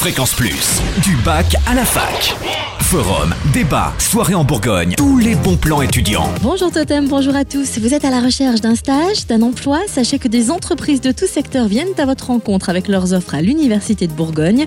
Fréquence Plus, du bac à la fac. Forum, débat, soirée en Bourgogne, tous les bons plans étudiants. Bonjour Totem, bonjour à tous. Vous êtes à la recherche d'un stage, d'un emploi? Sachez que des entreprises de tout secteur viennent à votre rencontre avec leurs offres à l'Université de Bourgogne.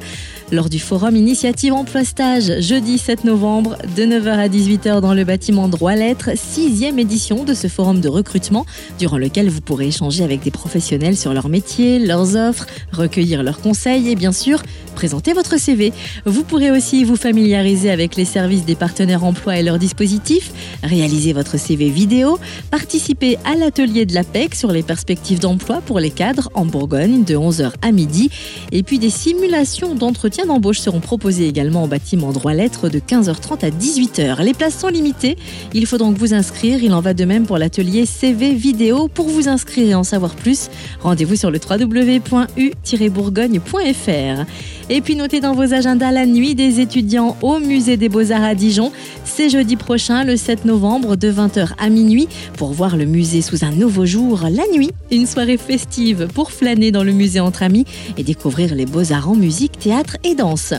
Lors du forum Initiative Emploi Stage, jeudi 7 novembre, de 9h à 18h dans le bâtiment Droit Lettres, sixième édition de ce forum de recrutement, durant lequel vous pourrez échanger avec des professionnels sur leur métier, leurs offres, recueillir leurs conseils et bien sûr présenter votre CV. Vous pourrez aussi vous familiariser avec les services des partenaires emploi et leurs dispositifs, réaliser votre CV vidéo, participer à l'atelier de l'APEC sur les perspectives d'emploi pour les cadres en Bourgogne de 11h à midi, et puis des simulations d'entretien d'embauche seront proposées également au bâtiment droit lettres de 15h30 à 18h. Les places sont limitées, il faut donc vous inscrire, il en va de même pour l'atelier CV vidéo. Pour vous inscrire et en savoir plus, rendez-vous sur le www.u-bourgogne.fr. Et puis notez dans vos agendas la nuit des étudiants au musée des Beaux-Arts à Dijon. C'est jeudi prochain, le 7 novembre, de 20h à minuit, pour voir le musée sous un nouveau jour, la nuit. Une soirée festive pour flâner dans le musée entre amis et découvrir les Beaux-Arts en musique, théâtre et danse.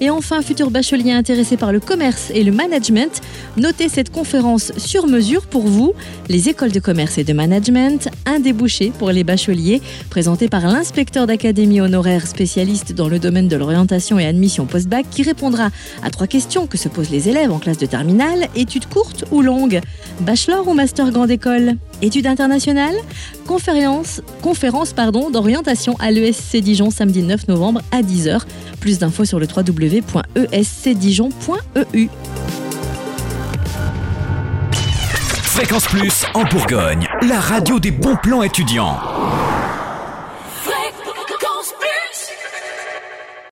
Et enfin, futur bachelier intéressé par le commerce et le management, notez cette conférence sur mesure pour vous, les écoles de commerce et de management, un débouché pour les bacheliers, présenté par l'inspecteur d'académie honoraire spécialiste dans le domaine de l'orientation et admission post-bac qui répondra à trois questions que se posent les élèves en classe de terminale, études courtes ou longues, bachelor ou master grande école, études internationales, conférence, conférence pardon, d'orientation à l'ESC Dijon samedi 9 novembre à 10h. Plus d'infos sur le www.escdijon.eu. Fréquence Plus en Bourgogne, la radio des bons plans étudiants.